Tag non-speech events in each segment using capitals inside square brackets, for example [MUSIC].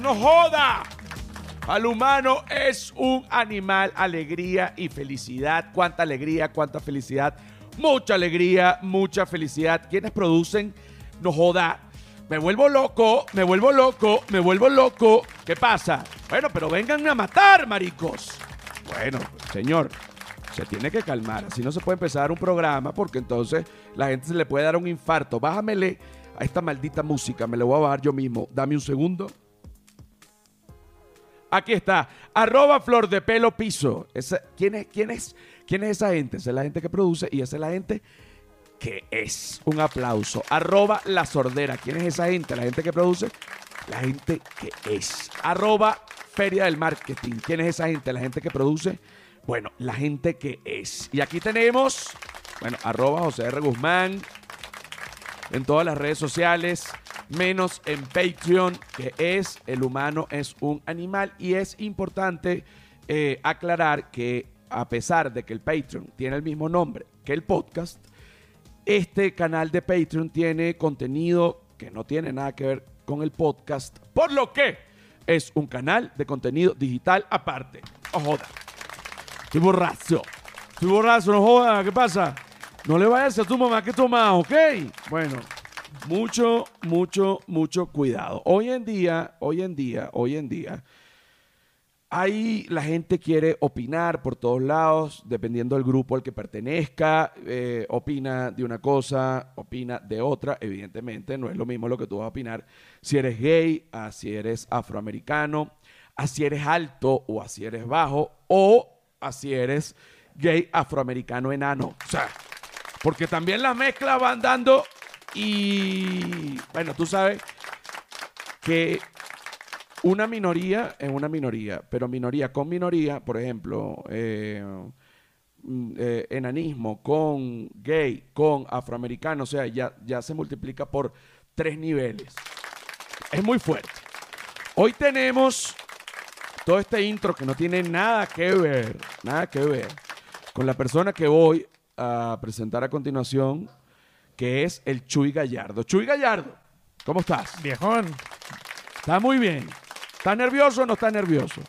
No joda. Al humano es un animal, alegría y felicidad. Cuánta alegría, cuánta felicidad. Mucha alegría, mucha felicidad. ¿Quiénes producen? No joda. Me vuelvo loco, me vuelvo loco, me vuelvo loco. ¿Qué pasa? Bueno, pero vengan a matar, maricos. Bueno, señor, se tiene que calmar. Así no se puede empezar un programa porque entonces la gente se le puede dar un infarto. Bájamele a esta maldita música. Me la voy a bajar yo mismo. Dame un segundo. Aquí está. Arroba flor de pelo piso. ¿quién, es, quién, es, ¿Quién es esa gente? Esa es la gente que produce y esa es la gente que es. Un aplauso. Arroba la sordera. ¿Quién es esa gente? La gente que produce. La gente que es. Arroba feria del marketing. ¿Quién es esa gente? La gente que produce. Bueno, la gente que es. Y aquí tenemos, bueno, arroba José R. Guzmán en todas las redes sociales, menos en Patreon, que es el humano es un animal. Y es importante eh, aclarar que a pesar de que el Patreon tiene el mismo nombre que el podcast, este canal de Patreon tiene contenido que no tiene nada que ver con el podcast, por lo que es un canal de contenido digital aparte. Oh, joda. Estoy borracho. Estoy borracho, no joda. ¿Qué pasa? No le vayas a tu mamá que toma, ¿ok? Bueno, mucho, mucho, mucho cuidado. Hoy en día, hoy en día, hoy en día, Ahí la gente quiere opinar por todos lados, dependiendo del grupo al que pertenezca, eh, opina de una cosa, opina de otra, evidentemente no es lo mismo lo que tú vas a opinar si eres gay, a si eres afroamericano, a si eres alto o a si eres bajo, o a si eres gay afroamericano enano. O sea, porque también las mezclas van dando y, bueno, tú sabes que una minoría es una minoría, pero minoría con minoría, por ejemplo, eh, mm, eh, enanismo con gay, con afroamericano, o sea, ya, ya se multiplica por tres niveles. Es muy fuerte. Hoy tenemos todo este intro que no tiene nada que ver, nada que ver con la persona que voy a presentar a continuación, que es el Chuy Gallardo. Chuy Gallardo, ¿cómo estás? Viejón, Está muy bien. ¿Está nervioso o no está nervioso?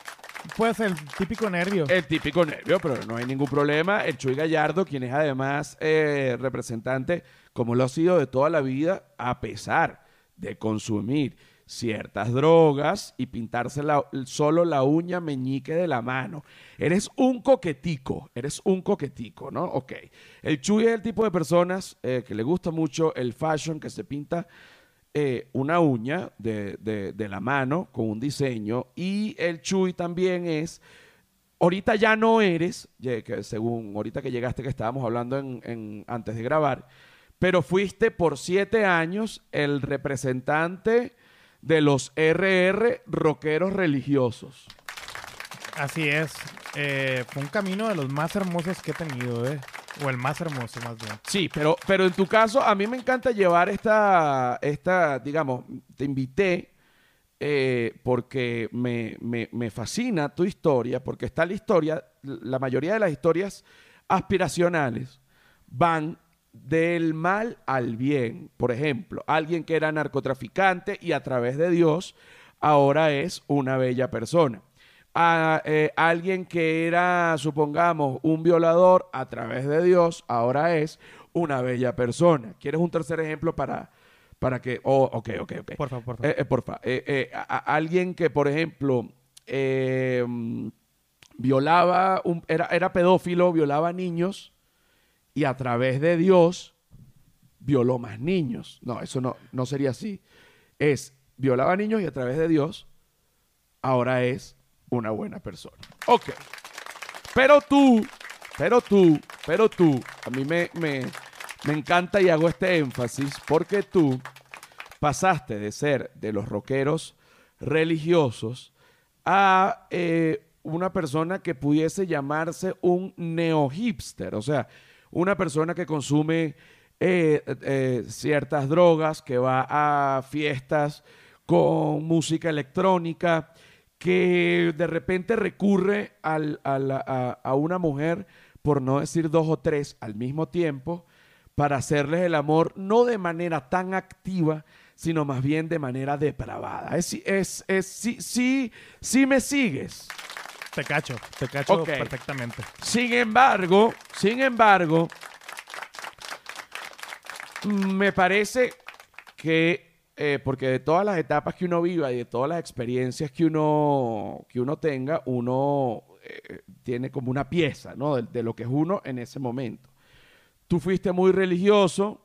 puede ser el típico nervio. El típico nervio, pero no hay ningún problema. El Chuy Gallardo, quien es además eh, representante, como lo ha sido de toda la vida, a pesar de consumir ciertas drogas y pintarse la- solo la uña meñique de la mano. Eres un coquetico, eres un coquetico, ¿no? Ok. El Chuy es el tipo de personas eh, que le gusta mucho el fashion, que se pinta eh, una uña de, de- la mano con un diseño y el Chuy también es, ahorita ya no eres, según ahorita que llegaste que estábamos hablando en- antes de grabar, pero fuiste por siete años el representante de los RR rockeros religiosos. Así es. Eh, fue un camino de los más hermosos que he tenido, ¿eh? O el más hermoso, más bien. Sí, pero, pero en tu caso, a mí me encanta llevar esta, esta digamos, te invité eh, porque me, me- me fascina tu historia, porque está la historia, la mayoría de las historias aspiracionales van del mal al bien. Por ejemplo, alguien que era narcotraficante y a través de Dios ahora es una bella persona. A, eh, alguien que era, supongamos, un violador a través de Dios, ahora es una bella persona. ¿Quieres un tercer ejemplo para, para que... Oh, ok, ok, ok. Por favor, por favor. Eh, eh, porfa. Eh, eh, a- a- alguien que, por ejemplo, mm, violaba, un- era, era pedófilo, violaba niños y a través de Dios violó más niños. No, eso no, no sería así. Es, violaba niños y a través de Dios ahora es una buena persona. Ok. Pero tú, pero tú, pero tú, a mí me, me, me encanta y hago este énfasis porque tú pasaste de ser de los rockeros religiosos a eh, una persona que pudiese llamarse un neo-hipster, o sea, una persona que consume eh, eh, ciertas drogas, que va a fiestas con música electrónica, que de repente recurre a- a una mujer, por no decir dos o tres al mismo tiempo, para hacerles el amor no de manera tan activa, sino más bien de manera depravada. Es, es, es, sí, sí, sí me sigues. Te cacho, te cacho perfectamente. Sin embargo, sin embargo, me parece que, eh, porque de todas las etapas que uno viva y de todas las experiencias que uno, que uno tenga, uno eh, tiene como una pieza, ¿no? De, de lo que es uno en ese momento. Tú fuiste muy religioso,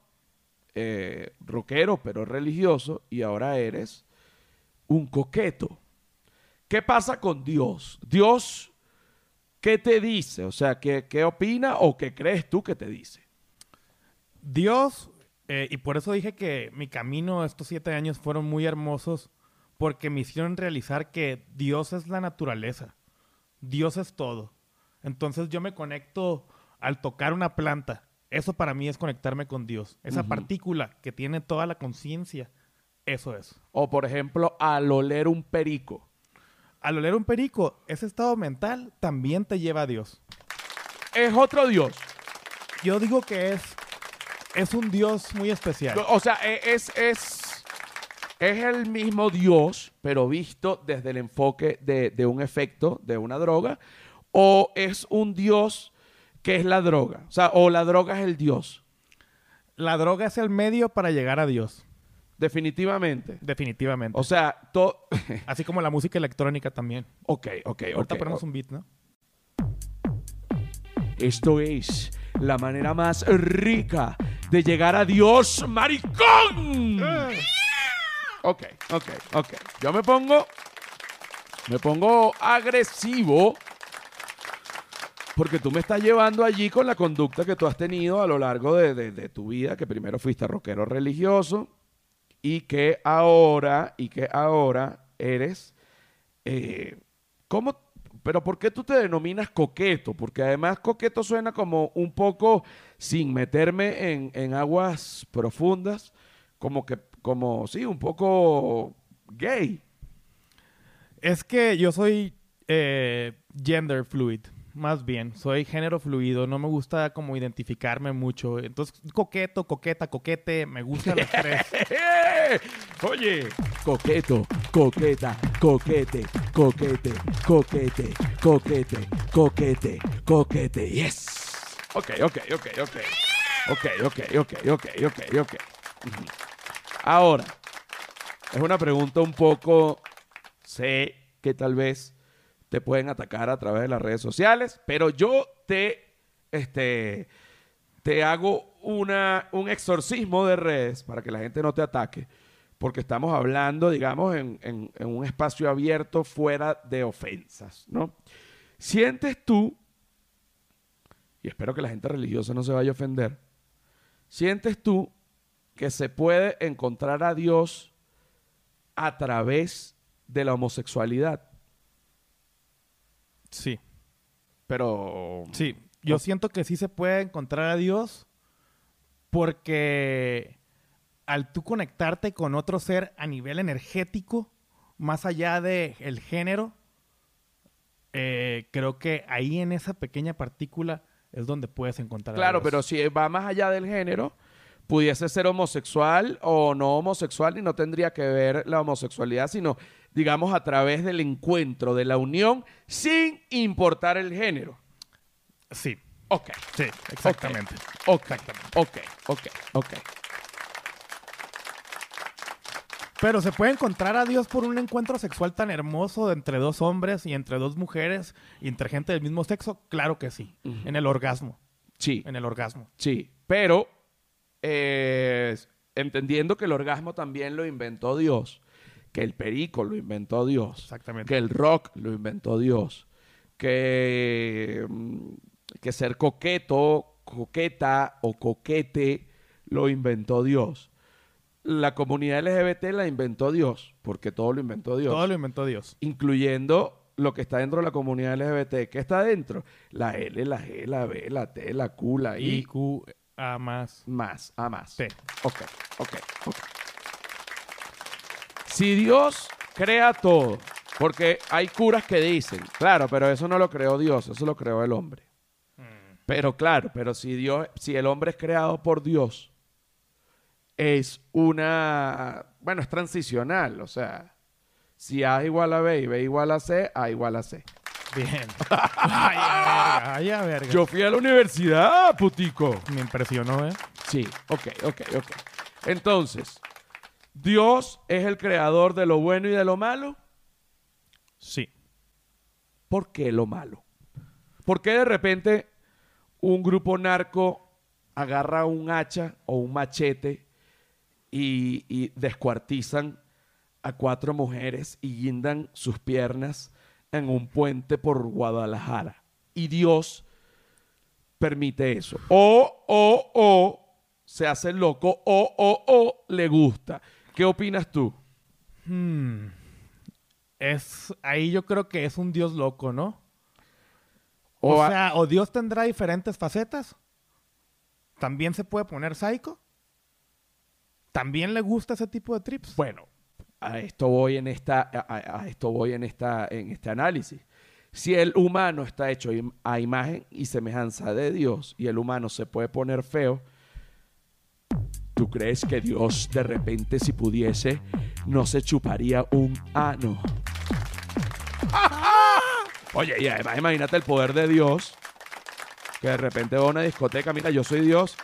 eh, rockero, pero religioso, y ahora eres un coqueto. ¿Qué pasa con Dios? Dios, ¿qué te dice? O sea, ¿qué, qué opina o qué crees tú que te dice? Dios, eh, y por eso dije que mi camino estos siete años fueron muy hermosos, porque me hicieron realizar que Dios es la naturaleza, Dios es todo. Entonces yo me conecto al tocar una planta. Eso para mí es conectarme con Dios. Esa partícula que tiene toda la conciencia, eso es. O, por ejemplo, al oler un perico. Al oler un perico, ese estado mental también te lleva a Dios. Es otro Dios. Yo digo que es, es un Dios muy especial. O sea, e- es, es, es el mismo Dios, pero visto desde el enfoque de, de un efecto, de una droga. O es un Dios que es la droga. O sea, o la droga es el Dios. La droga es el medio para llegar a Dios, Definitivamente. definitivamente. O sea, todo... [LAUGHS] Así como la música electrónica también. ok, ok, Ahorita ok. ponemos un beat, ¿no? Esto es la manera más rica de llegar a Dios, maricón. Ok, ok, ok. Yo me pongo, me pongo agresivo porque tú me estás llevando allí con la conducta que tú has tenido a lo largo de, de- de tu vida, que primero fuiste rockero religioso y que ahora, y que ahora eres, eh, ¿cómo? Pero ¿por qué tú te denominas coqueto? Porque además coqueto suena como un poco, sin meterme en, en aguas profundas, como que, como, sí, un poco gay. Es que yo soy eh, gender fluid, más bien. Soy género fluido. No me gusta como identificarme mucho. Entonces, coqueto, coqueta, coquete. Me gustan las [LAUGHS] tres. Oye, coqueto, coqueta, coquete, coquete, coquete, coquete, coquete, coquete. Yes. Ok, ok, ok, ok. Ok, ok, ok, ok, ok, ok. Ahora, es una pregunta un poco, sé que tal vez te pueden atacar a través de las redes sociales, pero yo te, este, te hago una, un exorcismo de redes para que la gente no te ataque, porque estamos hablando, digamos, en, en- en un espacio abierto fuera de ofensas, ¿no? ¿Sientes tú, y espero que la gente religiosa no se vaya a ofender, sientes tú que se puede encontrar a Dios a través de la homosexualidad? Sí, Pero... sí. Yo siento que sí se puede encontrar a Dios porque al tú conectarte con otro ser a nivel energético, más allá del el género, eh, creo que ahí en esa pequeña partícula es donde puedes encontrar a Claro, Dios. pero si va más allá del género, pudiese ser homosexual o no homosexual y no tendría que ver la homosexualidad, sino, digamos, a través del encuentro, de la unión, sin importar el género. Sí, Ok, sí, exactamente. ok, ok, ok, ok. Pero se puede encontrar a Dios por un encuentro sexual tan hermoso entre dos hombres y entre dos mujeres y entre gente del mismo sexo. Claro que sí. En el orgasmo. Sí, En el orgasmo. sí, pero eh, entendiendo que el orgasmo también lo inventó Dios, que el perico lo inventó Dios, Exactamente. que el rock lo inventó Dios, que, mm, que ser coqueto, coqueta o coquete lo inventó Dios. La comunidad LGBT la inventó Dios, porque todo lo inventó Dios, Todo lo inventó Dios. incluyendo lo que está dentro de la comunidad LGBT. ¿Qué está dentro? La L, la G, la B, la T, la Q, la I, I, Q, A más. más, A más. T. Ok, ok, ok. Si Dios crea todo, porque hay curas que dicen, claro, pero eso no lo creó Dios, eso lo creó el hombre. Pero claro, pero si Dios, si el hombre es creado por Dios, es una, bueno, es transicional, o sea, si A igual a B y B igual a C, A igual a C. Bien. [LAUGHS] Ay, a verga, ay, a verga. Yo fui a la universidad, putico. Me impresionó, ¿eh? Sí, ok, ok, ok. Entonces, Dios es el creador de lo bueno y de lo malo. Sí. ¿Por qué lo malo? ¿Por qué de repente un grupo narco agarra un hacha o un machete y, y descuartizan a cuatro mujeres y guindan sus piernas en un puente por Guadalajara? Y Dios permite eso. O, o, o se hace loco, o, o, o le gusta. ¿Qué opinas tú? Hmm. Es, ahí yo creo que es un Dios loco, ¿no? O, O a- sea, o Dios tendrá diferentes facetas. También se puede poner psycho. También le gusta ese tipo de trips. Bueno, a esto voy en esta, a, esto voy en esta, en este análisis. Si el humano está hecho a imagen y semejanza de Dios y el humano se puede poner feo, ¿tú crees que Dios de repente si pudiese no se chuparía un ano? [LAUGHS] Oye, y además imagínate el poder de Dios que de repente va a una discoteca, mira, yo soy Dios,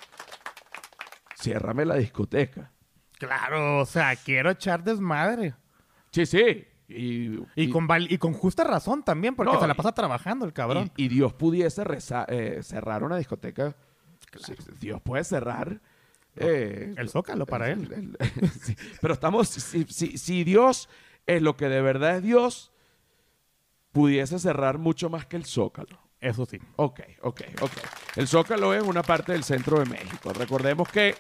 ciérrame la discoteca. Claro, o sea, quiero echar desmadre. Sí, sí. Y, Y, y- con, y con justa razón también, porque No, se la pasa trabajando el cabrón. y- Dios pudiese reza- eh, cerrar una discoteca. Dios puede cerrar. Eh, el zócalo para él. el- el- [LAUGHS] sí, Pero estamos. Si, si- si Dios es lo que de verdad es Dios, pudiese cerrar mucho más que el Zócalo. Eso sí. Ok, ok, ok. El Zócalo es una parte del centro de México. Recordemos que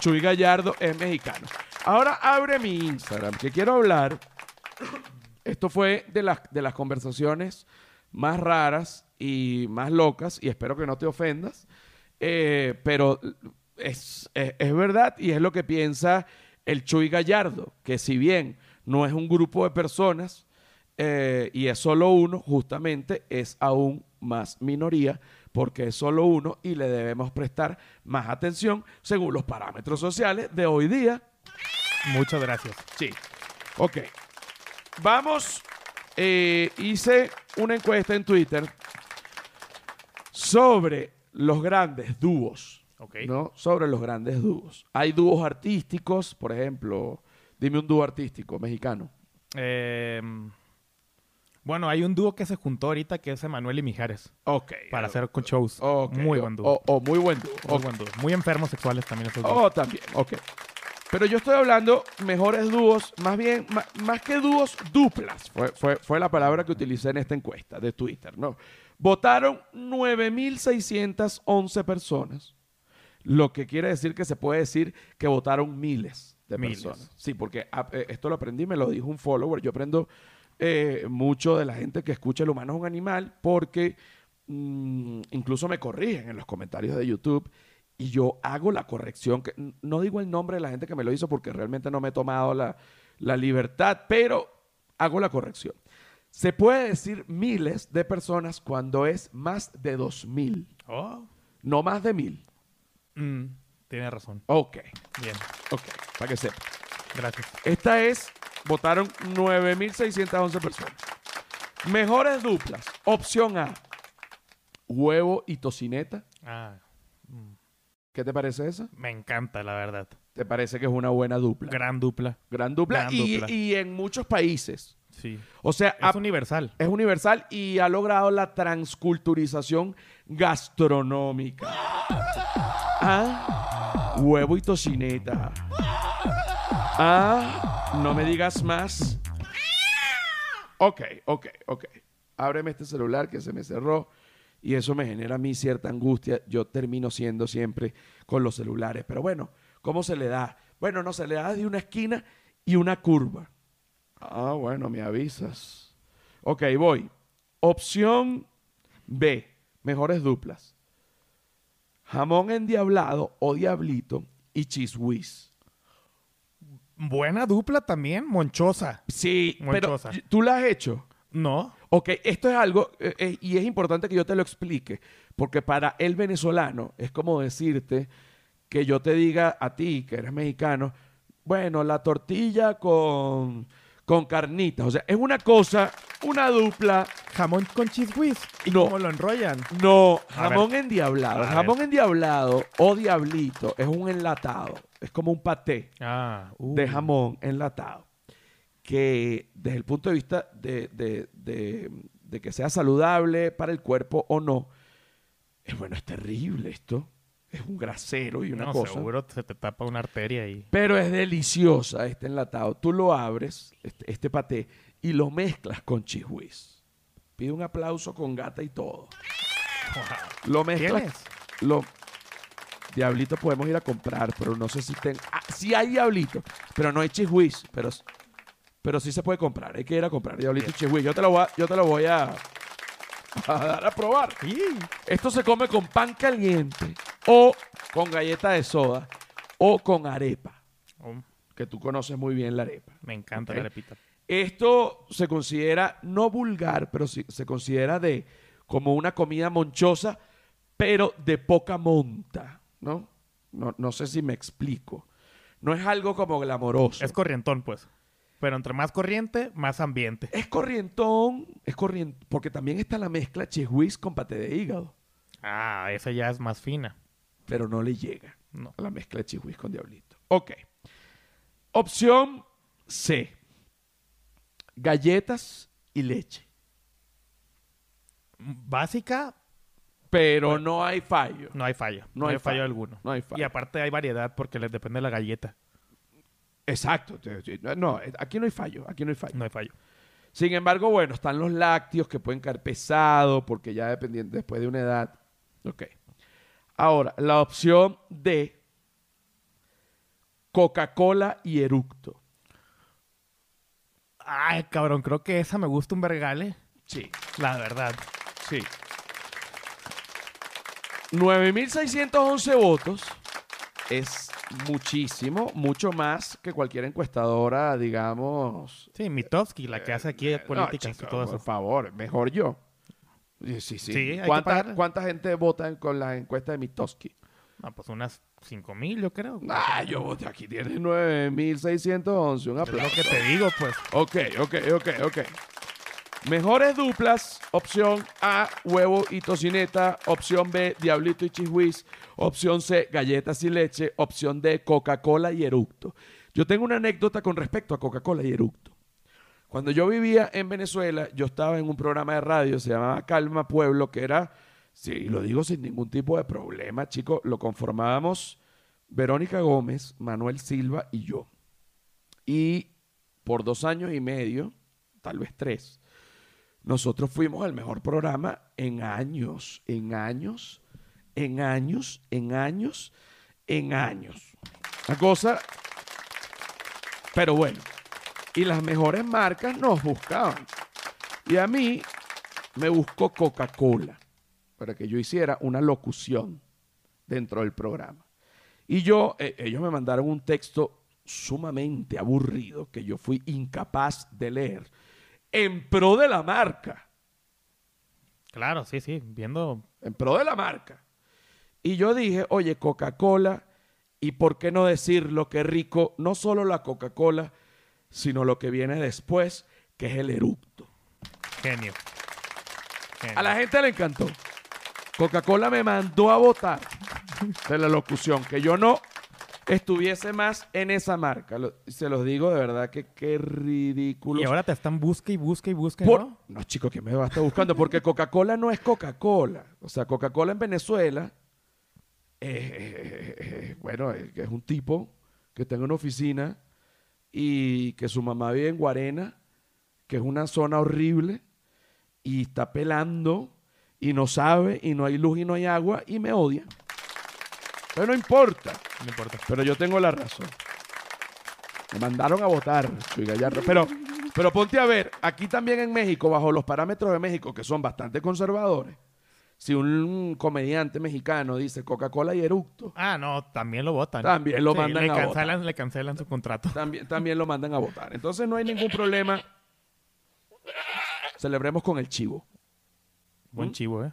Chuy Gallardo es mexicano. Ahora abre mi Instagram, que quiero hablar. Esto fue de las, de las conversaciones más raras y más locas, y espero que no te ofendas, eh, pero es, es- es verdad y es lo que piensa el Chuy Gallardo, que si bien no es un grupo de personas eh, y es solo uno, justamente es aún más minoría porque es solo uno y le debemos prestar más atención según los parámetros sociales de hoy día. Muchas gracias. Sí. Ok. Vamos. eh, hice una encuesta en Twitter sobre los grandes dúos. Ok. ¿no? Sobre los grandes dúos. Hay dúos artísticos, por ejemplo, dime un dúo artístico mexicano. Eh, bueno, hay un dúo que se juntó ahorita que es Emanuel y Mijares Ok. para hacer con shows. Muy o- buen dúo. O, o muy buen dúo. Muy buen dúo. Muy enfermos sexuales también esos dos. Oh, también, ok. Pero yo estoy hablando mejores dúos, más bien, ma- más, que dúos, duplas. Fue, fue, fue la palabra que utilicé en esta encuesta de Twitter, ¿no? Votaron 9.611 personas, lo que quiere decir que se puede decir que votaron miles de Miles. personas. Sí, porque ah, eh, esto lo aprendí, me lo dijo un follower. Yo aprendo eh, mucho de la gente que escucha El humano es un animal porque mm, incluso me corrigen en los comentarios de YouTube y yo hago la corrección. Que, no digo el nombre de la gente que me lo hizo porque realmente no me he tomado la, la libertad, pero hago la corrección. Se puede decir miles de personas cuando es más de dos mil, Oh. no más de mil. Mm, tiene razón. Ok, Bien. ok, para que sepa. Gracias. Esta es, votaron 9.611 personas. Mejores duplas. Opción A, huevo y tocineta. Ah, mm, ¿Qué te parece esa? me encanta, la verdad. ¿Te parece que es una buena dupla? Gran dupla. Gran dupla. Gran y, dupla. y en muchos países. Sí. O sea, Es universal. es universal y ha logrado la transculturización gastronómica. Ah, huevo y tocineta. Ah, no me digas más. Ok, ok, ok. Ábreme este celular que se me cerró y eso me genera a mí cierta angustia. Yo termino siendo siempre con los celulares. Pero bueno, ¿cómo se le da? Bueno, no, se le da de una esquina y una curva. Ah, bueno, me avisas. Ok, voy. Opción B, mejores duplas. Jamón endiablado o diablito y cheese whiz. Buena dupla también, monchosa. Sí, pero Monchosa. ¿tú la has hecho? No. Ok, esto es algo, eh, eh, y es importante que yo te lo explique, porque para el venezolano es como decirte que yo te diga a ti, que eres mexicano, bueno, la tortilla con, con carnitas. O sea, es una cosa, una dupla. Jamón con cheese whiz. ¿Y No. cómo lo enrollan? No, jamón endiablado. Jamón endiablado o diablito es un enlatado. Es como un paté Ah, uh. de jamón enlatado. Que desde el punto de vista de, de- de- de que sea saludable para el cuerpo o no, es bueno, es terrible esto. Es un grasero y una No, cosa. seguro se te tapa una arteria y... Pero es deliciosa este enlatado. Tú lo abres, este, este paté, y lo mezclas con whiz. Pide un aplauso con gata y todo. Lo mezclas. Lo, diablito podemos ir a comprar, pero no sé si ten... Ah, sí hay diablito, pero no hay whiz. Pero, pero sí se puede comprar. Hay que ir a comprar diablito y cheese whiz. Yo te lo voy a, yo te lo voy a, a dar a probar. Sí. Esto se come con pan caliente o con galleta de soda o con arepa, Oh, que tú conoces muy bien la arepa. me encanta la arepita. Esto se considera no vulgar, pero sí, se considera de como una comida monchosa, pero de poca monta, ¿no? No, no sé si me explico. No es algo como glamoroso. Es corrientón, pues. Pero entre más corriente, más ambiente. Es corrientón, es corrientón, porque también está la mezcla cheese con paté de hígado, Ah, esa ya es más fina. Pero no le llega. No. a la mezcla de chihuis con diablito. Ok. Opción C. Galletas y leche. Básica, Pero no hay fallo. no hay fallo. No No, hay hay fallo fallo. alguno. No hay fallo. Y aparte hay variedad porque les depende de la galleta. Exacto. No, aquí no hay fallo. Aquí no hay fallo. No hay fallo. Sin embargo, bueno, están los lácteos que pueden caer pesado porque ya dependiendo después de una edad. Ok. Ahora, la opción D. Coca-Cola y eructo. Ay, cabrón, creo que esa me gusta un vergale. Sí. La verdad. Sí. 9.611 votos es muchísimo, mucho más que cualquier encuestadora, digamos. Sí, Mitofsky, la que hace aquí Eh, no, políticas chico, y todo por eso. favor, mejor yo. Sí, sí. sí. Sí, hay ¿Cuánta, gente vota con la encuesta de Mitoski? No, pues unas 5 mil, yo creo. Ah, yo voté aquí, tienes 9.611, un Es lo aplauso. que te digo, pues. Ok, ok, ok, ok. Mejores duplas, opción A, huevo y tocineta, opción B, diablito y chiswiz, opción C, galletas y leche, opción D, Coca-Cola y eructo. Yo tengo una anécdota con respecto a Coca-Cola y eructo. Cuando yo vivía en Venezuela, yo estaba en un programa de radio, se llamaba Calma Pueblo, que era, sí, lo digo sin ningún tipo de problema, chicos, lo conformábamos Verónica Gómez, Manuel Silva y yo. Y por dos años y medio, tal vez tres, nosotros fuimos el mejor programa en años, en años, en años, en años, en años. Una cosa, pero bueno. Y las mejores marcas nos buscaban. Y a mí me buscó Coca-Cola para que yo hiciera una locución dentro del programa. Y yo, eh, ellos me mandaron un texto sumamente aburrido que yo fui incapaz de leer en pro de la marca. Claro, sí, sí. Viendo. En pro de la marca. Y yo dije, oye, Coca-Cola, ¿y por qué no decir lo que rico, no solo la Coca-Cola, sino lo que viene después, que es el eructo? Genio. Genio. A la gente le encantó. Coca-Cola me mandó a votar de la locución, que yo no estuviese más en esa marca. Lo- se los digo de verdad que qué ridículo. Y ahora te están busca y busca y busca, Por- ¿no? No, chicos, que me va a estar buscando? Porque Coca-Cola no es Coca-Cola. O sea, Coca-Cola en Venezuela, eh, eh, bueno, eh, que es un tipo que está en una oficina y que su mamá vive en Guarena, que es una zona horrible, y está pelando y no sabe, y no hay luz y no hay agua, y me odia. Pero no importa. No importa. Pero yo tengo la razón. Me mandaron a votar, Chuy Gallardo. Pero, pero ponte a ver, aquí también en México, bajo los parámetros de México, que son bastante conservadores, si un comediante mexicano dice Coca-Cola y eructo, Ah, no, también lo votan. También lo mandan le a cancelan, Le cancelan su contrato. también, también lo mandan a votar. Entonces no hay ningún problema. Celebremos con el chivo. Buen ¿Mm? chivo, ¿eh?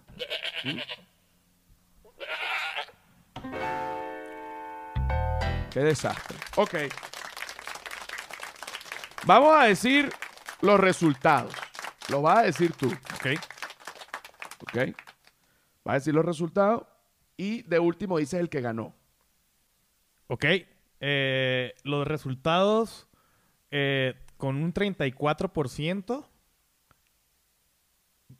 Qué desastre. Ok. Vamos a decir los resultados. Lo vas a decir tú. Ok. ¿Ok? Vas a decir los resultados y de último dices el que ganó. Ok. Eh, los resultados eh, con un 34%,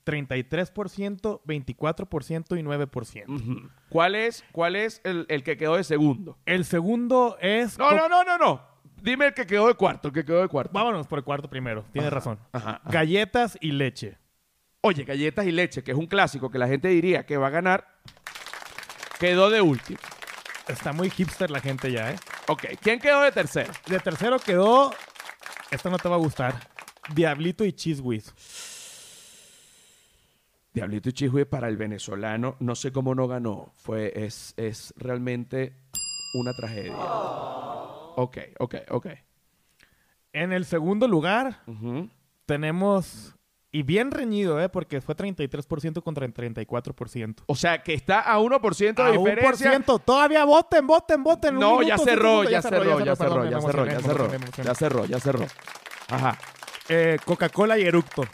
33%, 24% y 9%. Ujú. ¿Cuál es, cuál es el, el que quedó de segundo? El segundo es... No, no, no, no, no. Dime el que quedó de cuarto, el que quedó de cuarto. Vámonos por el cuarto primero. Tienes razón. Ajá, ajá. Galletas y leche. Oye, galletas y leche, que es un clásico que la gente diría que va a ganar, quedó de último. Está muy hipster la gente ya, ¿eh? Ok, ¿quién quedó de tercero? De tercero quedó... Esta no te va a gustar. Diablito y Cheese Whiz. Diablito y Chihue para el venezolano, no sé cómo no ganó. Fue, es, es realmente una tragedia. Ok, ok, ok. En el segundo lugar tenemos... Y bien reñido, ¿eh? Porque fue 33% contra el 34%. O sea, que está a 1% de A diferencia. ciento. Todavía voten, voten, voten. No, ya cerró, ya cerró, ya cerró, ya cerró, ya cerró. Ya cerró, ya cerró. Ajá. Eh, Coca-Cola y Eructo.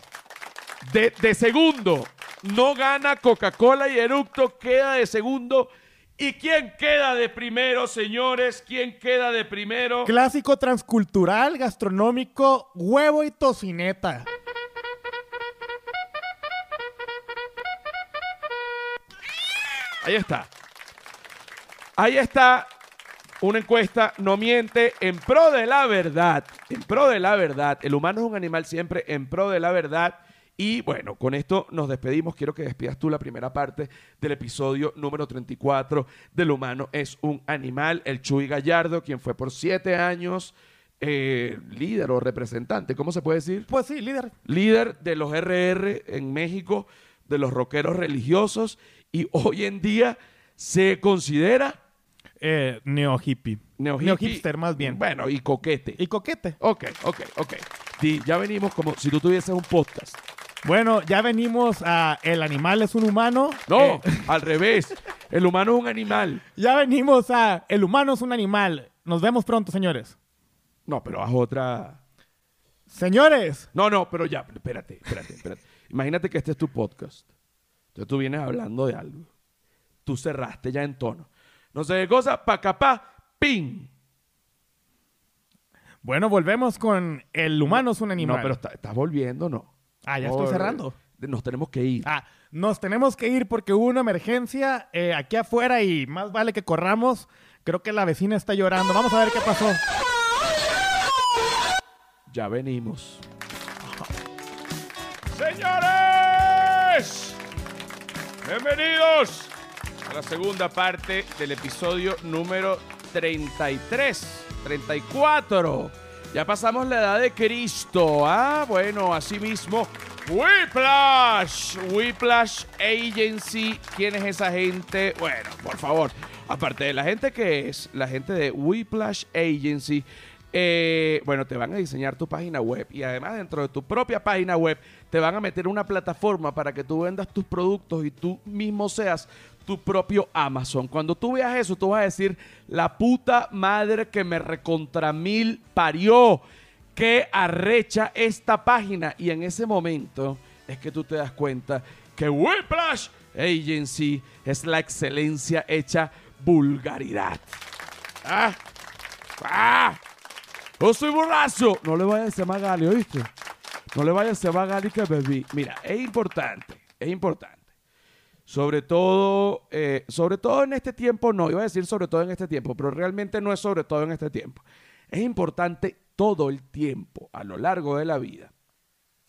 De, de segundo, no gana Coca-Cola y Eructo queda de segundo. ¿Y quién queda de primero, señores? ¿Quién queda de primero? Clásico transcultural, gastronómico, huevo y tocineta. Ahí está. Ahí está una encuesta, no miente, en pro de la verdad. En pro de la verdad. El humano es un animal siempre en pro de la verdad. Y bueno, con esto nos despedimos. Quiero que despidas tú la primera parte del episodio número 34 del humano es un animal. El Chuy Gallardo, quien fue por siete años eh, líder o representante, ¿cómo se puede decir? Pues sí, líder. líder de los RR en México, de los rockeros religiosos, y hoy en día se considera Eh, neo hippie. neo, hipster, más bien. Bueno, y coquete. Y coquete. Ok, ok, ok. Di, ya venimos como si tú tuvieses un podcast. Bueno, ya venimos a El animal es un humano. No, Eh, [LAUGHS] al revés. El humano es un animal. ya venimos a El humano es un animal. Nos vemos pronto, señores. No, pero haz otra. Señores. No, no, pero ya, espérate, espérate, espérate. Imagínate que este es tu podcast. Entonces tú vienes hablando de algo. Tú cerraste ya en tono. No sé qué cosa, pa' capá, ping. Bueno, volvemos con El humano es un animal. No, pero está- estás volviendo, no. Ah, ya estoy cerrando. Nos tenemos que ir. Ah, nos tenemos que ir porque hubo una emergencia eh, aquí afuera y más vale que corramos. Creo que la vecina está llorando. Vamos a ver qué pasó. Ya venimos. Señores, bienvenidos a la segunda parte del episodio número 33, 34. Ya pasamos la edad de Cristo. Ah, bueno, así mismo. Whiplash, Whiplash Agency. ¿Quién es esa gente? Bueno, por favor, aparte de la gente que es, la gente de Whiplash Agency eh, bueno, te van a diseñar tu página web y además dentro de tu propia página web te van a meter una plataforma para que tú vendas tus productos y tú mismo seas tu propio Amazon. Cuando tú veas eso, tú vas a decir, la puta madre que me recontra mil parió, que arrecha esta página. Y en ese momento es que tú te das cuenta que Whiplash Agency es la excelencia hecha vulgaridad. ¡Ah! ¡Ah! ¡Yo soy borracho! No le vayas a decir a Magali, ¿oíste? No le vayas a decir a Magali que bebí. Mira, es importante, es importante. Sobre todo, eh, sobre todo en este tiempo, no, iba a decir sobre todo en este tiempo, pero realmente no es sobre todo en este tiempo. Es importante todo el tiempo, a lo largo de la vida,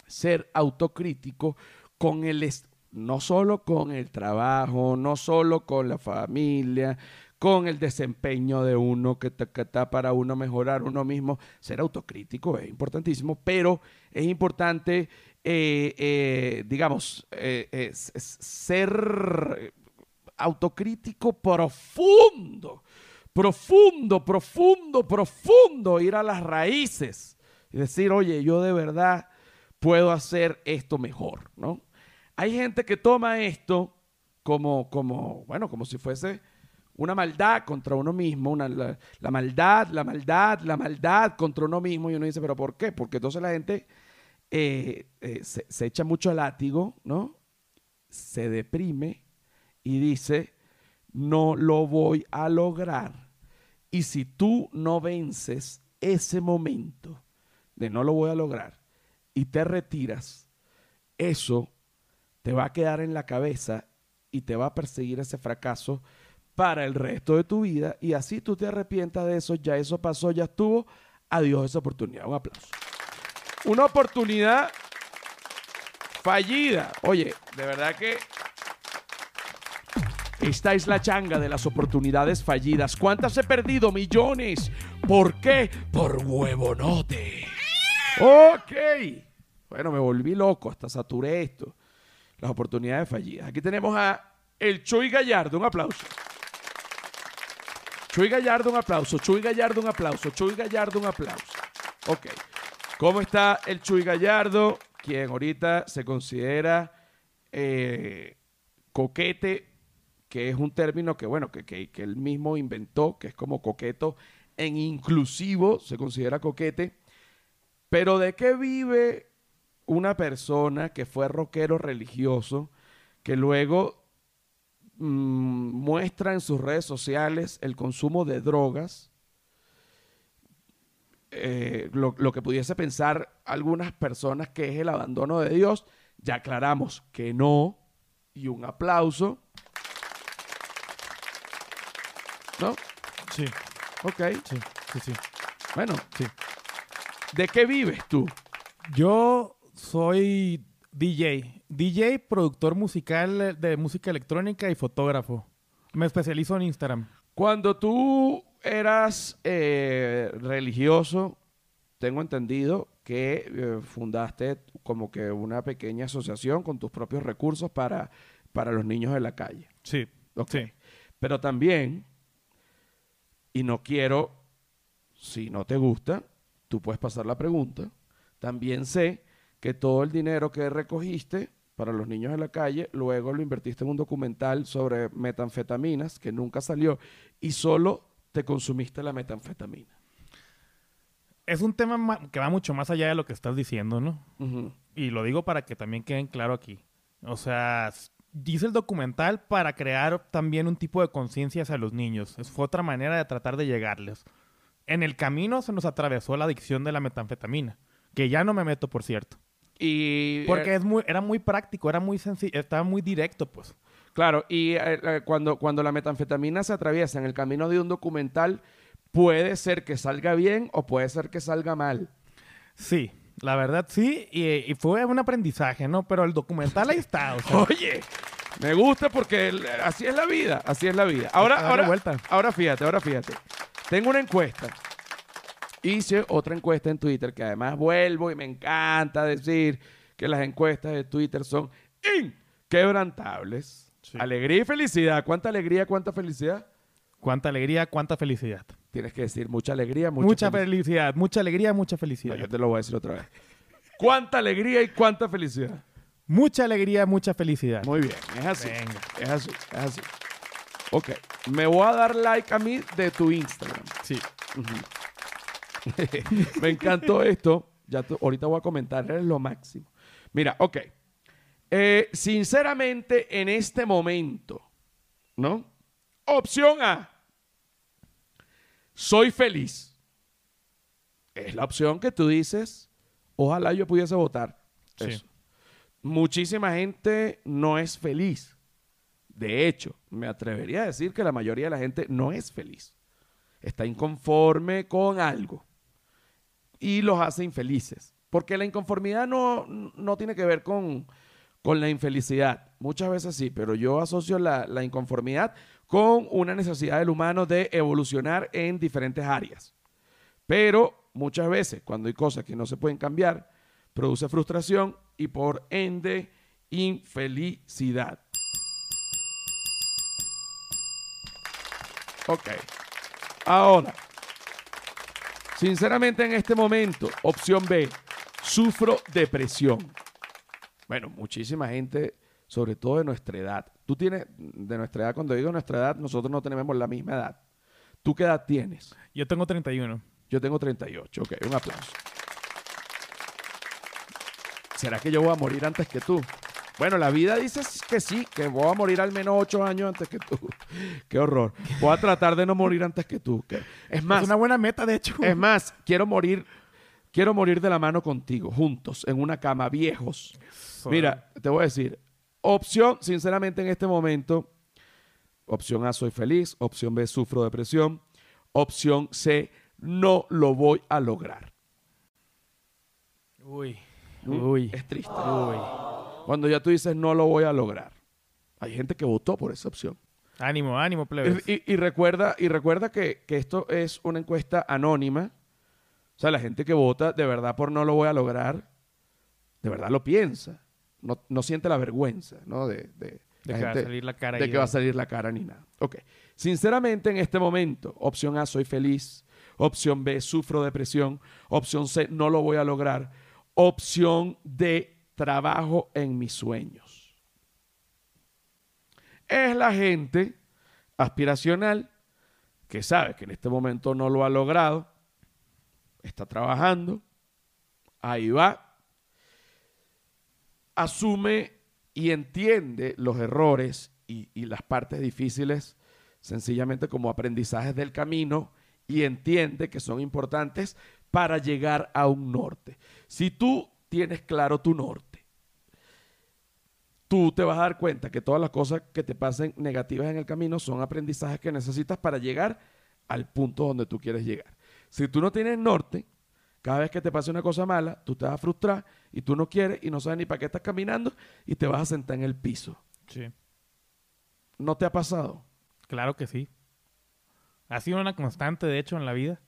ser autocrítico con el, no solo con el trabajo, no solo con la familia, con el desempeño de uno que está, para uno mejorar uno mismo. Ser autocrítico es importantísimo, pero es importante, eh, eh, digamos, eh, ser autocrítico profundo, profundo, profundo, profundo, ir a las raíces y decir, oye, yo de verdad puedo hacer esto mejor, ¿no? Hay gente que toma esto como, como, bueno, como si fuese una maldad contra uno mismo, una, la, maldad, la maldad, la maldad contra uno mismo. Y uno dice, ¿pero por qué? Porque entonces la gente eh, eh, se, se echa mucho látigo, ¿no? Se deprime y dice, no lo voy a lograr. Y si tú no vences ese momento de no lo voy a lograr y te retiras, eso te va a quedar en la cabeza y te va a perseguir ese fracaso para el resto de tu vida y así tú te arrepientas de eso, ya eso pasó, ya estuvo, adiós esa oportunidad. Un aplauso. Una oportunidad fallida. Oye, de verdad que esta es la changa de las oportunidades fallidas. ¿Cuántas he perdido? Millones. ¿Por qué? Por huevonote. Ok. Bueno, me volví loco, hasta saturé esto. Las oportunidades fallidas. Aquí tenemos a el Chuy Gallardo. Un aplauso. Chuy Gallardo, un aplauso. Chuy Gallardo, un aplauso. Chuy Gallardo, un aplauso. Ok. ¿Cómo está el Chuy Gallardo? Quien ahorita se considera eh, coquete, que es un término que, bueno, que, que, que él mismo inventó, que es como coqueto en inclusivo, se considera coquete. Pero ¿de qué vive una persona que fue rockero religioso, que luego mm, muestra en sus redes sociales el consumo de drogas? Eh, lo, lo que pudiese pensar algunas personas que es el abandono de Dios, ya aclaramos que no, y un aplauso. ¿No? Sí, Ok. sí, sí, sí. Bueno, sí. ¿de qué vives tú? Yo soy DJ. DJ, productor musical de música electrónica y fotógrafo. Me especializo en Instagram. Cuando tú eras eh, religioso, tengo entendido que eh, fundaste como que una pequeña asociación con tus propios recursos para, para los niños de la calle. Sí, Ok. sí. Pero también, y no quiero, si no te gusta, tú puedes pasar la pregunta. También sé que todo el dinero que recogiste para los niños de la calle, luego lo invertiste en un documental sobre metanfetaminas que nunca salió y solo te consumiste la metanfetamina. Es un tema ma- que va mucho más allá de lo que estás diciendo, ¿no? Y lo digo para que también queden claro aquí. O sea, hice el documental para crear también un tipo de conciencia hacia los niños. Es fue otra manera de tratar de llegarles. En el camino se nos atravesó la adicción de la metanfetamina, que ya no me meto, por cierto. Y Porque eh, es muy, era muy práctico, era muy sencillo, estaba muy directo, pues. Claro, y eh, eh, cuando, cuando la metanfetamina se atraviesa en el camino de un documental, puede ser que salga bien o puede ser que salga mal. Sí, la verdad sí, y, y fue un aprendizaje, ¿no? Pero el documental ahí está, o sea, [LAUGHS] Oye, me gusta porque el- así es la vida, así es la vida. Ahora, ahora, vuelta. ahora fíjate, ahora fíjate. Tengo una encuesta. Hice otra encuesta en Twitter que además vuelvo y me encanta decir que las encuestas de Twitter son inquebrantables. Sí. Alegría y felicidad. ¿Cuánta alegría, cuánta felicidad? cuánta alegría, cuánta felicidad. Tienes que decir mucha alegría, mucha, Mucha, felicidad. felicidad, mucha alegría, mucha No, felicidad. yo te lo voy a decir otra vez. ¿Cuánta alegría y cuánta felicidad? Mucha alegría, mucha felicidad. Muy bien, es así. Venga. Es así, es así. Ok, me voy a dar like a mí de tu Instagram. Sí. [LAUGHS] me encantó esto. Ya tú- ahorita voy a comentar, eres lo máximo. Mira, ok. Eh, sinceramente, en este momento, ¿no? Opción A. Soy feliz. Es la opción que tú dices. Ojalá yo pudiese votar. Sí. Eso. Muchísima gente no es feliz. De hecho, me atrevería a decir que la mayoría de la gente no es feliz. Está inconforme con algo y los hace infelices. Porque la inconformidad no, no tiene que ver con, con la infelicidad. Muchas veces sí, pero yo asocio la, la inconformidad con una necesidad del humano de evolucionar en diferentes áreas. Pero muchas veces, cuando hay cosas que no se pueden cambiar, produce frustración y por ende infelicidad. Ok. Ahora, sinceramente en este momento, opción B, sufro depresión. Bueno, muchísima gente sobre todo de nuestra edad. Tú tienes, de nuestra edad, cuando digo nuestra edad, nosotros no tenemos la misma edad. ¿Tú qué edad tienes? Yo tengo 31. Yo tengo 38. Ok, un aplauso. ¿Será que yo voy a morir antes que tú? Bueno, la vida dice que sí, que voy a morir al menos ocho años antes que tú. [LAUGHS] Qué horror. Voy a tratar de no morir antes que tú. Es más, es una buena meta, de hecho. es más, quiero morir, quiero morir de la mano contigo, juntos, en una cama, viejos. Mira, te voy a decir, opción, sinceramente en este momento, opción A, soy feliz, opción B, sufro depresión, opción C, no lo voy a lograr. Uy. ¿Mm? Uy. Es triste. Uy. Cuando ya tú dices no lo voy a lograr. Hay gente que votó por esa opción. Ánimo, ánimo, plebes. Y, recuerda, y recuerda que, que esto es una encuesta anónima. O sea, la gente que vota de verdad por no lo voy a lograr, de verdad lo piensa. No, no siente la vergüenza, ¿no? De, de, De la que va a salir la cara de que va a salir la cara ni nada. Ok. Sinceramente, en este momento, opción A, soy feliz. Opción B, sufro depresión. Opción C, no lo voy a lograr. Opción D, trabajo en mis sueños. Es la gente aspiracional que sabe que en este momento no lo ha logrado, está trabajando, ahí va, asume y entiende los errores y, y las partes difíciles sencillamente como aprendizajes del camino y entiende que son importantes para llegar a un norte. Si tú tienes claro tu norte, tú te vas a dar cuenta que todas las cosas que te pasen negativas en el camino son aprendizajes que necesitas para llegar al punto donde tú quieres llegar. Si tú no tienes norte, cada vez que te pase una cosa mala, tú te vas a frustrar y tú no quieres y no sabes ni para qué estás caminando y te vas a sentar en el piso. Sí. ¿No te ha pasado? Claro que sí. Ha sido una constante, de hecho, en la vida.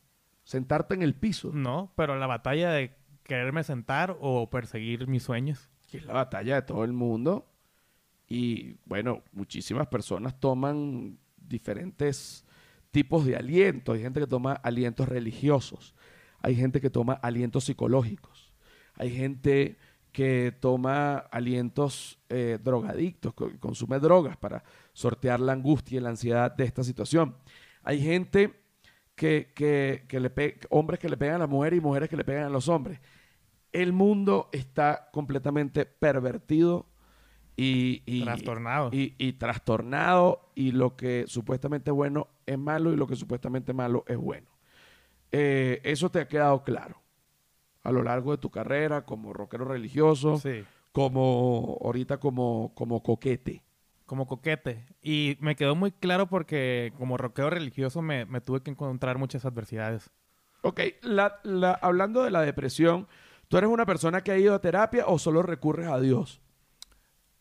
Sentarte en el piso. No, pero la batalla de quererme sentar o perseguir mis sueños. es la batalla de todo el mundo. Y bueno, muchísimas personas toman diferentes tipos de aliento. Hay gente que toma alientos religiosos. Hay gente que toma alientos psicológicos. Hay gente que toma alientos eh, drogadictos, que consume drogas para sortear la angustia y la ansiedad de esta situación. Hay gente que, que- que le hombres que le pegan a las mujeres y mujeres que le pegan a los hombres. El mundo está completamente pervertido y, y- Trastornado. Y, y trastornado y lo que supuestamente es bueno es malo y lo que supuestamente malo es bueno. Eh, eso te ha quedado claro a lo largo de tu carrera como rockero religioso, Sí. como ahorita como, como coquete. Como coquete. Y me quedó muy claro porque como rockero religioso me, me tuve que encontrar muchas adversidades. Ok, la- la- hablando de la depresión, ¿tú eres una persona que ha ido a terapia o solo recurres a Dios?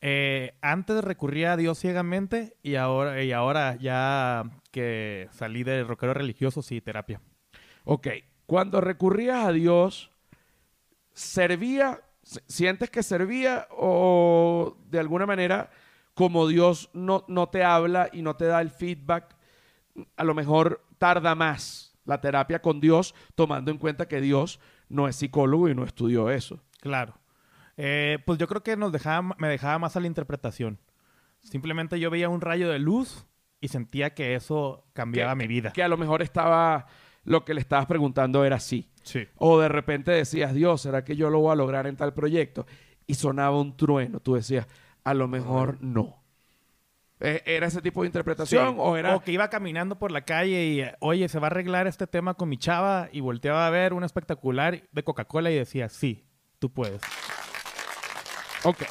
Eh, antes recurría a Dios ciegamente y ahora, y ahora ya que salí de rockero religioso, sí, terapia. Ok, cuando recurrías a Dios, ¿servía? ¿Sientes que servía o de alguna manera, como Dios no, no te habla y no te da el feedback, a lo mejor tarda más la terapia con Dios, tomando en cuenta que Dios no es psicólogo y no estudió eso? Claro. Eh, pues yo creo que nos dejaba, me dejaba más a la interpretación. Simplemente yo veía un rayo de luz y sentía que eso cambiaba Que- mi vida. Que a lo mejor estaba, lo que le estabas preguntando era sí. Sí. O de repente decías, Dios, ¿será que yo lo voy a lograr en tal proyecto? Y sonaba un trueno. Tú decías, a lo mejor no. Eh, ¿Era ese tipo de interpretación Sí. o era...? que iba caminando por la calle y, oye, se va a arreglar este tema con mi chava y volteaba a ver un espectacular de Coca-Cola y decía, sí, tú puedes. Ok.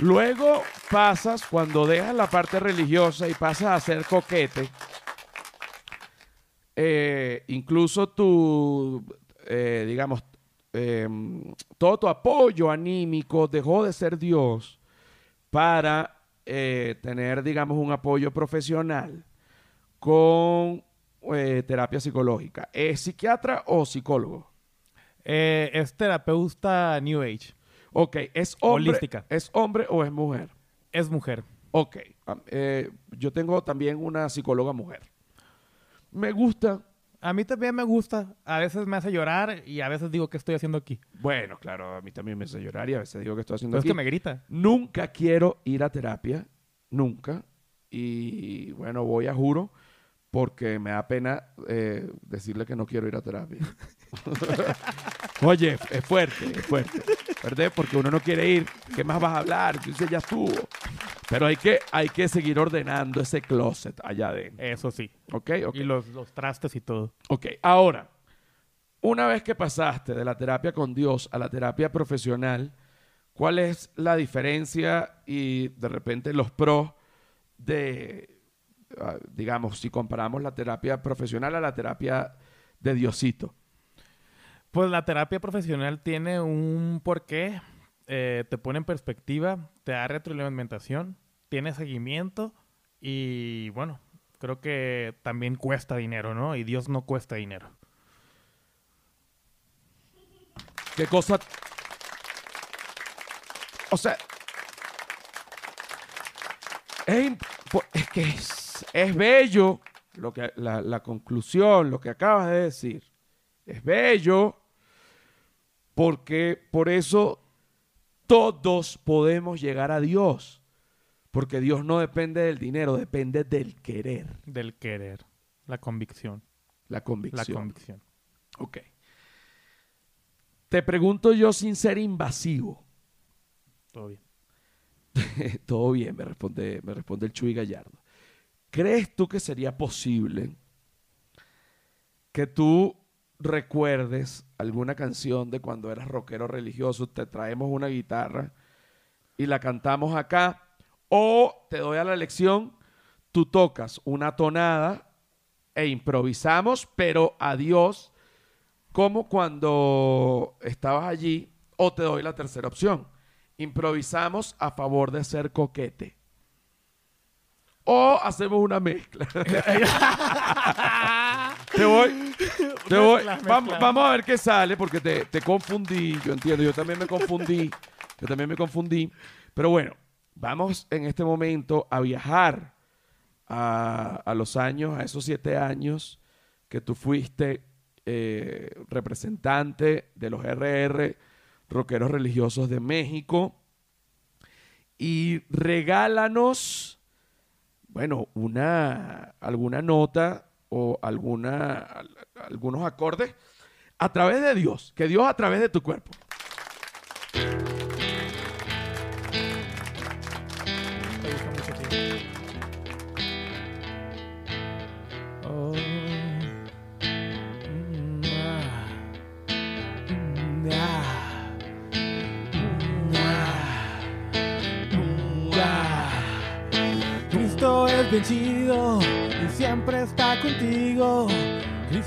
Luego pasas, cuando dejas la parte religiosa y pasas a ser coquete, eh, incluso tu, eh, digamos, eh, todo tu apoyo anímico dejó de ser Dios para eh, tener, digamos, un apoyo profesional con eh, terapia psicológica. ¿Es psiquiatra o psicólogo? Eh, es terapeuta New Age. Ok, ¿es hombre, Holística. ¿es hombre o es mujer? Es mujer. Ok, eh, yo tengo también una psicóloga mujer. Me gusta, A mí también me gusta. A veces me hace llorar y a veces digo, ¿qué estoy haciendo aquí? Bueno, claro, a mí también me hace llorar y a veces digo que estoy haciendo Pero es aquí. que me grita. Nunca quiero ir a terapia, nunca. Y bueno, voy a juro porque me da pena eh, decirle que no quiero ir a terapia. [LAUGHS] [LAUGHS] Oye, es fuerte, es fuerte. ¿Verdad? Porque uno no quiere ir. ¿Qué más vas a hablar? Tú dices, ya estuvo. Pero hay que, hay que seguir ordenando ese closet allá adentro. Eso sí. ¿Ok? Ok. Y los, los trastes y todo. Ok, ahora, una vez que pasaste de la terapia con Dios a la terapia profesional, ¿cuál es la diferencia y de repente los pros de, ah, digamos, si comparamos la terapia profesional a la terapia de Diosito? Pues la terapia profesional tiene un porqué, eh, te pone en perspectiva, te da retroalimentación, tiene seguimiento y bueno, creo que también cuesta dinero, ¿no? Y Dios no cuesta dinero. ¿Qué cosa? O sea, es, que es, es bello lo que, la, la conclusión, lo que acabas de decir. Es bello porque por eso todos podemos llegar a Dios. Porque Dios no depende del dinero, depende del querer, Del querer, la convicción, la la convicción. convicción. Ok. Te pregunto yo sin ser invasivo. Todo bien. [LAUGHS] Todo bien, me responde, me responde el Chuy Gallardo. ¿Crees tú que sería posible que tú recuerdes alguna canción de cuando eras rockero religioso, te traemos una guitarra y la cantamos acá? O te doy a la elección, tú tocas una tonada e improvisamos, pero a Dios, como cuando estabas allí, o te doy la tercera opción. Improvisamos a favor de ser coquete. O hacemos una mezcla. [LAUGHS] [LAUGHS] te voy. [LAUGHS] Te voy. Vamos, vamos a ver qué sale, porque te, te confundí. Yo entiendo, yo también me confundí. [LAUGHS] Yo también me confundí. Pero bueno, vamos en este momento a viajar a, a los años, a esos siete años que tú fuiste eh, representante de los RR, rockeros religiosos de México. Y regálanos, bueno, una, alguna nota o alguna, al- algunos acordes a través de Dios, que Dios a través de tu cuerpo.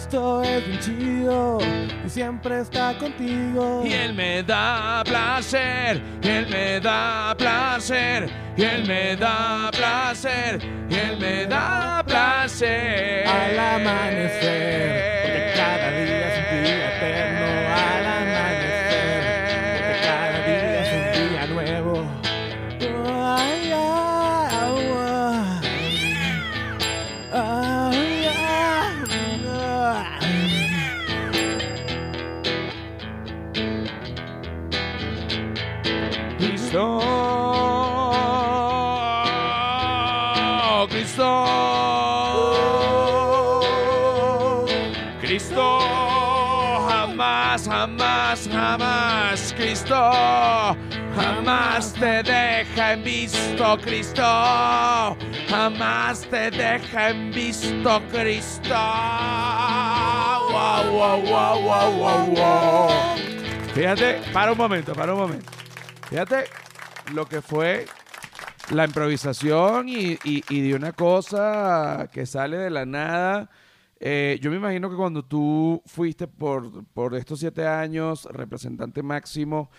Cristo es bien chido y siempre está contigo. Y Él me da placer, y Él me da placer, y Él me da placer, y Él me da placer. al amanecer, Cristo, jamás, jamás, jamás, Cristo, jamás te deja en visto, Cristo, jamás te deja en visto, Cristo. Wow, wow, wow, wow, wow. Fíjate, para un momento, para un momento. Fíjate lo que fue la improvisación y, y- y de una cosa que sale de la nada. Eh, yo me imagino que cuando tú fuiste por, por estos siete años representante máximo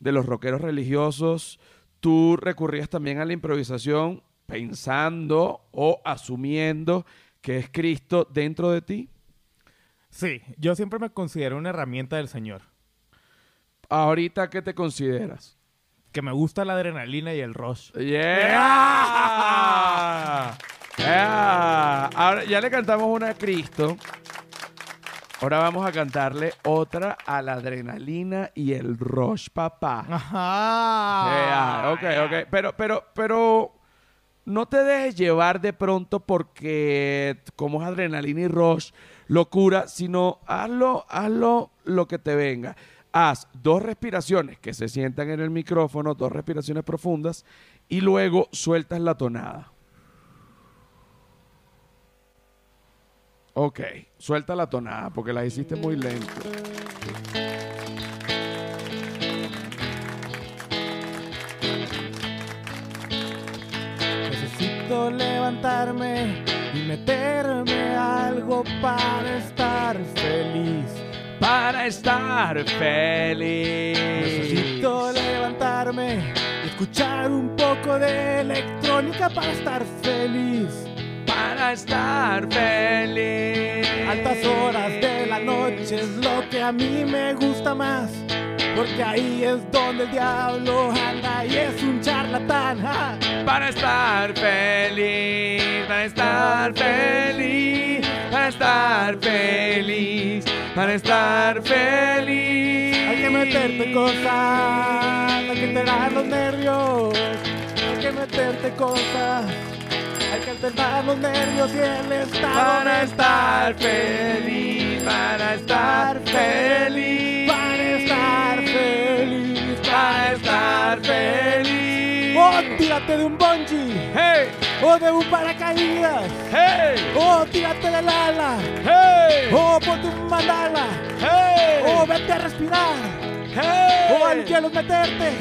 de los rockeros religiosos, tú recurrías también a la improvisación pensando o asumiendo que es Cristo dentro de ti. Sí, yo siempre me considero una herramienta del Señor. Ahorita, ¿qué te consideras? Que me gusta la adrenalina y el rush. Yeah. Yeah. Ahora ya le cantamos una a Cristo. Ahora vamos a cantarle otra a la adrenalina y el rush, papá. Ajá. Ok, ok. Pero, pero, pero no te dejes llevar de pronto porque como es adrenalina y rush, locura, sino hazlo, hazlo lo que te venga. Haz dos respiraciones que se sientan en el micrófono, dos respiraciones profundas, y luego sueltas la tonada. Ok, suelta la tonada porque la hiciste muy lento. Necesito levantarme y meterme algo para estar feliz. Para estar feliz. Necesito levantarme y escuchar un poco de electrónica para estar feliz. Para estar feliz. Altas horas de la noche es lo que a mí me gusta más. Porque ahí es donde el diablo anda y es un charlatán. ¡ja! Para estar feliz, para estar feliz, para estar feliz, para estar feliz. Hay que meterte cosas, hay que alterar los nervios. Hay que meterte cosas, hay que alterar los nervios y el estado Para estar feliz, para estar feliz, Para estar feliz, para estar feliz. Oh, tírate de un bungee, Hey, o de un paracaídas, hey, o tírate del ala, hey, o ponte un mandala, hey, o vete a respirar, hey, o al hielo meterte,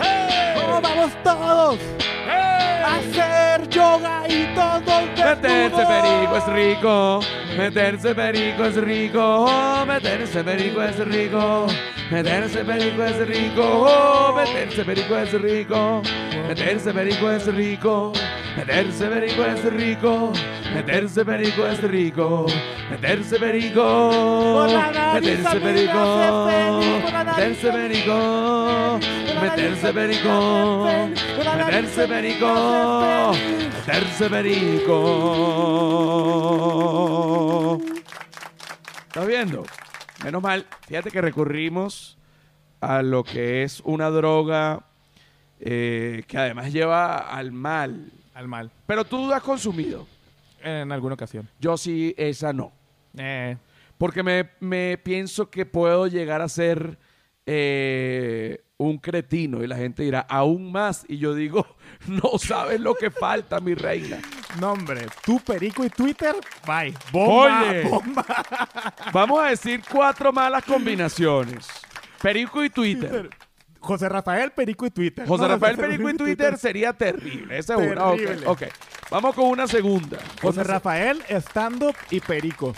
hey, o vamos todos hey. a hacer yoga y todos desnudos. perico es rico, meterse perico es rico, meterse perico es rico, meterse perico es rico, meterse perico es rico, meterse perico es rico, meterse perico es rico, meterse perico es rico, meterse perico, meterse perico, meterse perico, meterse perico, meterse perico, meterse perico. ¿Estás viendo? Menos mal, fíjate que recurrimos a lo que es una droga eh, que además lleva al mal. Al mal, Pero tú has consumido. en alguna ocasión. Yo sí, esa no. Eh, Porque me, me pienso que puedo llegar a ser eh, un cretino y la gente dirá, aún más. Y yo digo, [LAUGHS] no sabes lo que falta, mi reina. no, hombre, tú, Perico y Twitter, bye. Bomba, Oye. bomba. [LAUGHS] Vamos a decir cuatro malas combinaciones. Perico y Twitter. José Rafael, Perico y Twitter. José No, Rafael Perico y Twitter sería terrible. Esa es una. Ok. Vamos con una segunda. José Rafael, stand-up y Perico.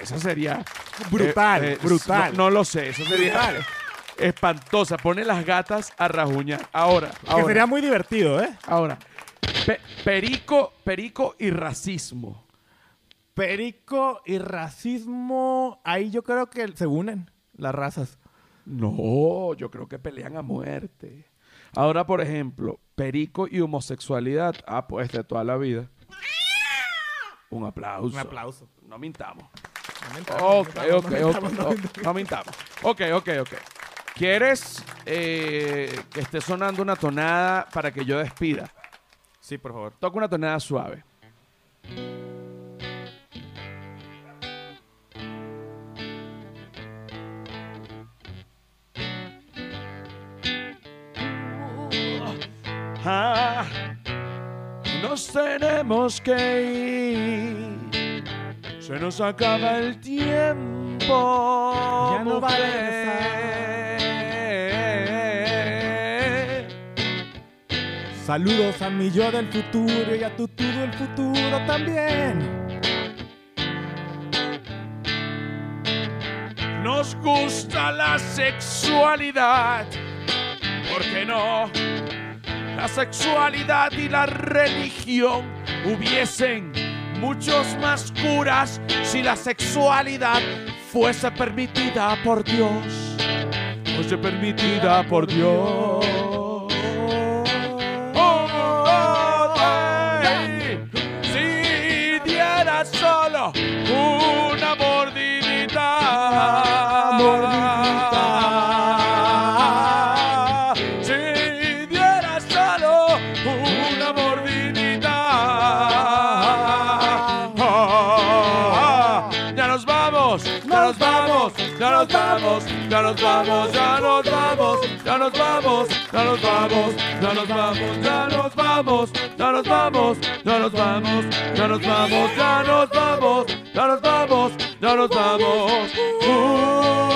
Esa sería... Brutal, eh, eh, brutal. No, no lo sé. Esa sería Brutal. Espantosa. Pone las gatas a rajuñar. Ahora, Que sería muy divertido, ¿eh? Ahora, pe- perico, perico y racismo. Perico y racismo, ahí yo creo que se unen las razas. No, yo creo que pelean a muerte. Ahora, por ejemplo, perico y homosexualidad. Ah, pues de toda la vida. Un aplauso. Un aplauso. No mintamos. No Ok, ok, ok. No, no mintamos. Ok, ok, ok. ¿Quieres eh, que esté sonando una tonada para que yo despida? Sí, por favor. Toca una tonada suave. Ah, nos tenemos que ir. Se nos acaba el tiempo. Ya no va Saludos a mi yo del futuro y a tu tú del futuro también. Nos gusta la sexualidad. ¿Por qué no? La sexualidad y la religión hubiesen muchos más curas si la sexualidad fuese permitida por Dios. Fuese permitida por Dios. una mordidita. Mordidita. Si dieras solo una mordidita. Ya nos vamos, ya nos vamos, ya nos vamos, ya nos vamos, ya nos vamos ya nos vamos, ya nos vamos, ya nos vamos, ya nos vamos, ya nos vamos, ya nos vamos, ya nos vamos, ya nos vamos, ya nos vamos, ya nos vamos.